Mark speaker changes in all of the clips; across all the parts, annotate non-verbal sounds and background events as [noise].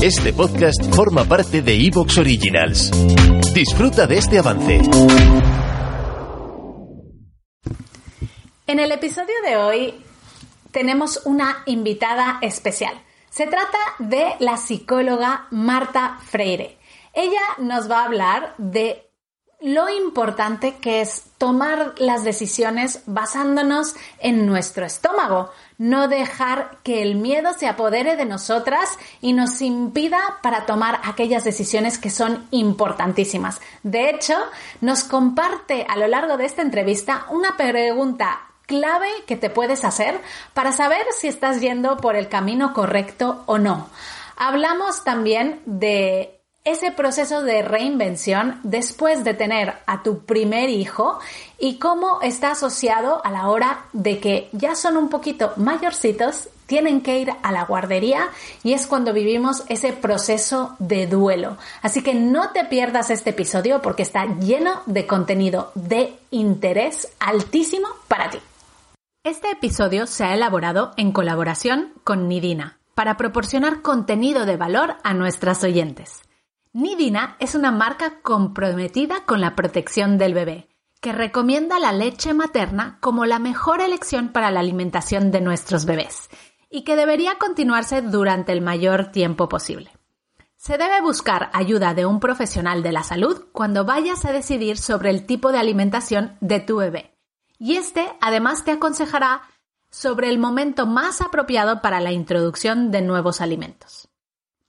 Speaker 1: Este podcast forma parte de Evox Originals. Disfruta de este avance.
Speaker 2: En el episodio de hoy tenemos una invitada especial. Se trata de la psicóloga Marta Freire. Ella nos va a hablar de lo importante que es tomar las decisiones basándonos en nuestro estómago, no dejar que el miedo se apodere de nosotras y nos impida para tomar aquellas decisiones que son importantísimas. De hecho, nos comparte a lo largo de esta entrevista una pregunta clave que te puedes hacer para saber si estás yendo por el camino correcto o no. Hablamos también de ese proceso de reinvención después de tener a tu primer hijo y cómo está asociado a la hora de que ya son un poquito mayorcitos, tienen que ir a la guardería y es cuando vivimos ese proceso de duelo. Así que no te pierdas este episodio porque está lleno de contenido de interés altísimo para ti. Este episodio se ha elaborado en colaboración con Nidina para proporcionar contenido de valor a nuestras oyentes. Nidina es una marca comprometida con la protección del bebé, que recomienda la leche materna como la mejor elección para la alimentación de nuestros bebés y que debería continuarse durante el mayor tiempo posible. Se debe buscar ayuda de un profesional de la salud cuando vayas a decidir sobre el tipo de alimentación de tu bebé. Y este además te aconsejará sobre el momento más apropiado para la introducción de nuevos alimentos.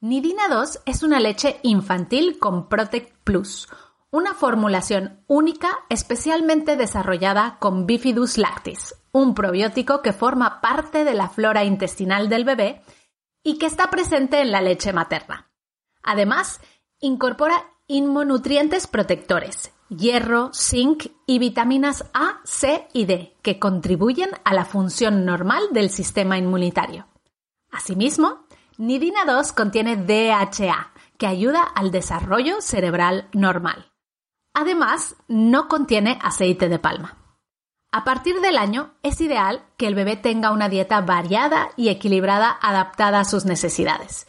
Speaker 2: Nidina 2 es una leche infantil con Protect Plus, una formulación única especialmente desarrollada con Bifidus lactis, un probiótico que forma parte de la flora intestinal del bebé y que está presente en la leche materna. Además, incorpora inmunonutrientes protectores, hierro, zinc y vitaminas A, C y D, que contribuyen a la función normal del sistema inmunitario. Asimismo, Nidina 2 contiene DHA, que ayuda al desarrollo cerebral normal. Además, no contiene aceite de palma. A partir del año, es ideal que el bebé tenga una dieta variada y equilibrada adaptada a sus necesidades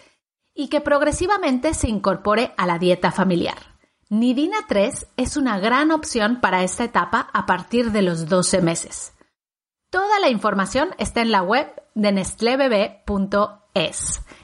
Speaker 2: y que progresivamente se incorpore a la dieta familiar. Nidina 3 es una gran opción para esta etapa a partir de los 12 meses. Toda la información está en la web de nestlebebé.es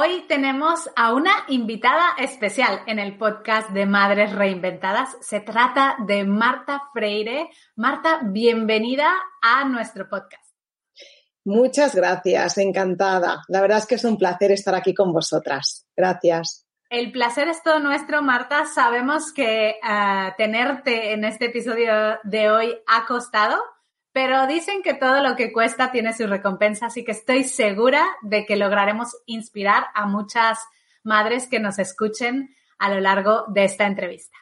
Speaker 2: Hoy tenemos a una invitada especial en el podcast de Madres Reinventadas. Se trata de Marta Freire. Marta, bienvenida a nuestro podcast.
Speaker 3: Muchas gracias, encantada. La verdad es que es un placer estar aquí con vosotras. Gracias.
Speaker 2: El placer es todo nuestro, Marta. Sabemos que uh, tenerte en este episodio de hoy ha costado, pero dicen que todo lo que cuesta tiene su recompensa, así que estoy segura de que lograremos inspirar a muchas madres que nos escuchen a lo largo de esta entrevista.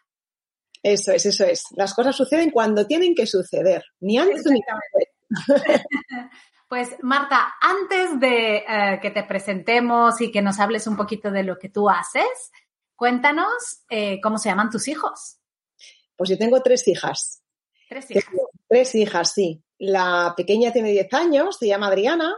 Speaker 3: Eso es, eso es. Las cosas suceden cuando tienen que suceder, ni antes ni después. [laughs]
Speaker 2: Pues Marta, antes de uh, que te presentemos y que nos hables un poquito de lo que tú haces, cuéntanos eh, cómo se llaman tus hijos.
Speaker 3: Pues yo tengo tres hijas.
Speaker 2: Tres hijas.
Speaker 3: Tengo tres hijas, sí. La pequeña tiene 10 años, se llama Adriana.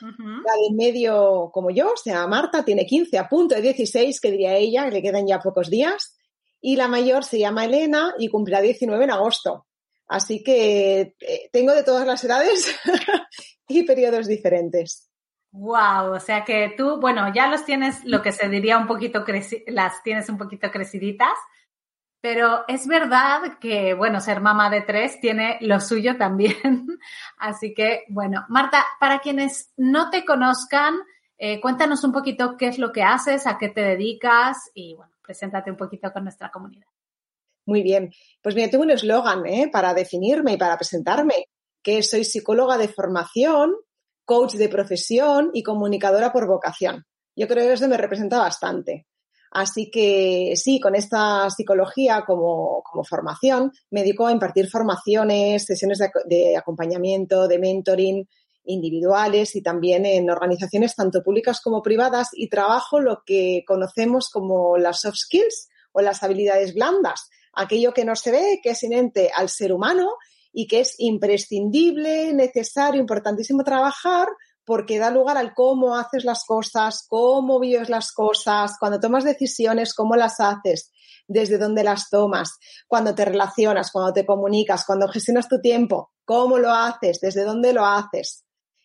Speaker 3: Uh -huh. La de medio, como yo, se llama Marta, tiene 15, a punto de 16, que diría ella, que le quedan ya pocos días. Y la mayor se llama Elena y cumplirá 19 en agosto. Así que eh, tengo de todas las edades [laughs] y periodos diferentes.
Speaker 2: Wow, o sea que tú, bueno, ya los tienes lo que se diría un poquito las tienes un poquito creciditas, pero es verdad que, bueno, ser mamá de tres tiene lo suyo también. [laughs] Así que, bueno, Marta, para quienes no te conozcan, eh, cuéntanos un poquito qué es lo que haces, a qué te dedicas y, bueno, preséntate un poquito con nuestra comunidad.
Speaker 3: Muy bien. Pues mira, tengo un eslogan ¿eh? para definirme y para presentarme, que soy psicóloga de formación, coach de profesión y comunicadora por vocación. Yo creo que eso me representa bastante. Así que sí, con esta psicología como, formación, me dedico a impartir formaciones, sesiones de, acompañamiento, de mentoring individuales y también en organizaciones tanto públicas como privadas y trabajo lo que conocemos como las soft skills o las habilidades blandas, aquello que no se ve, que es inherente al ser humano y que es imprescindible, necesario, importantísimo trabajar porque da lugar al cómo haces las cosas, cómo vives las cosas, cuando tomas decisiones, cómo las haces, desde dónde las tomas, cuando te relacionas, cuando te comunicas, cuando gestionas tu tiempo, cómo lo haces, desde dónde lo haces.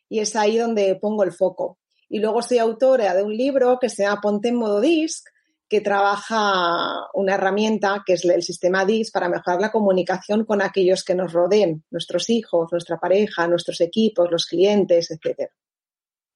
Speaker 3: Y es ahí donde pongo el foco. Y luego soy autora de un libro que se llama Ponte en modo disc, que trabaja una herramienta que es el sistema DIS para mejorar la comunicación con aquellos que nos rodeen, nuestros hijos, nuestra pareja, nuestros equipos, los clientes, etcétera.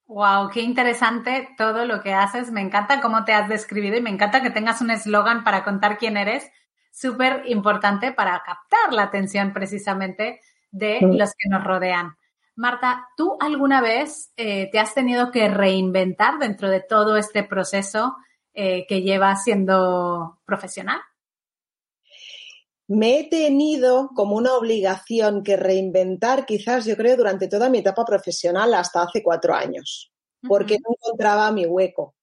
Speaker 2: Wow, qué interesante todo lo que haces. Me encanta cómo te has describido y me encanta que tengas un eslogan para contar quién eres. Súper importante para captar la atención precisamente de los que nos rodean. Marta, ¿tú alguna vez eh, te has tenido que reinventar dentro de todo este proceso eh, que llevas siendo profesional?
Speaker 3: Me he tenido como una obligación que reinventar quizás, yo creo, durante toda mi etapa profesional hasta hace cuatro años, porque no encontraba mi hueco.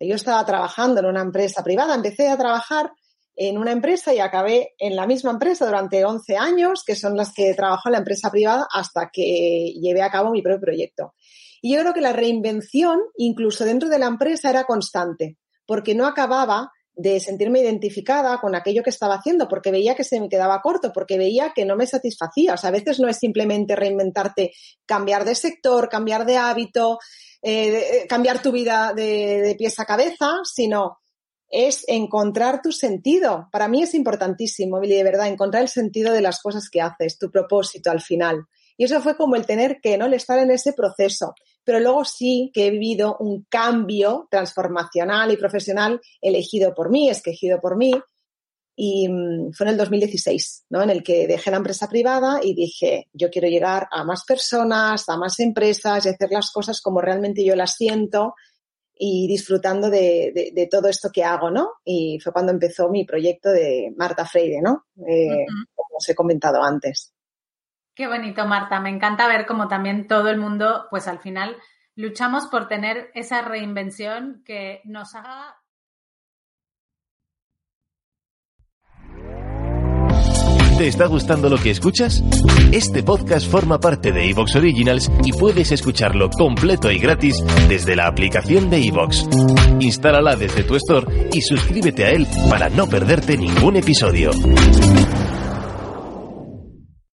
Speaker 3: Yo estaba trabajando en una empresa privada, empecé a trabajar en una empresa y acabé en la misma empresa durante 11 años, que son las que trabajo en la empresa privada hasta que llevé a cabo mi propio proyecto. Y yo creo que la reinvención, incluso dentro de la empresa, era constante, porque no acababa de sentirme identificada con aquello que estaba haciendo, porque veía que se me quedaba corto, porque veía que no me satisfacía. O sea, a veces no es simplemente reinventarte, cambiar de sector, cambiar de hábito, eh, eh, cambiar tu vida de, de pies a cabeza, sino es encontrar tu sentido. Para mí es importantísimo, Billy, de verdad, encontrar el sentido de las cosas que haces, tu propósito al final. Y eso fue como el tener que, ¿no? El estar en ese proceso. Pero luego sí que he vivido un cambio transformacional y profesional elegido por mí, escogido por mí. Y mm, fue en el 2016, ¿no? En el que dejé la empresa privada y dije, yo quiero llegar a más personas, a más empresas y hacer las cosas como realmente yo las siento y disfrutando de, todo esto que hago, ¿no? Y fue cuando empezó mi proyecto de Marta Freire, ¿no? Eh, como os he comentado antes.
Speaker 2: Qué bonito, Marta. Me encanta ver cómo también todo el mundo, pues al final, luchamos por tener esa reinvención que nos haga
Speaker 1: ¿Te está gustando lo que escuchas? Este podcast forma parte de Evox Originals y puedes escucharlo completo y gratis desde la aplicación de Evox. Instálala desde tu store y suscríbete a él para no perderte ningún episodio.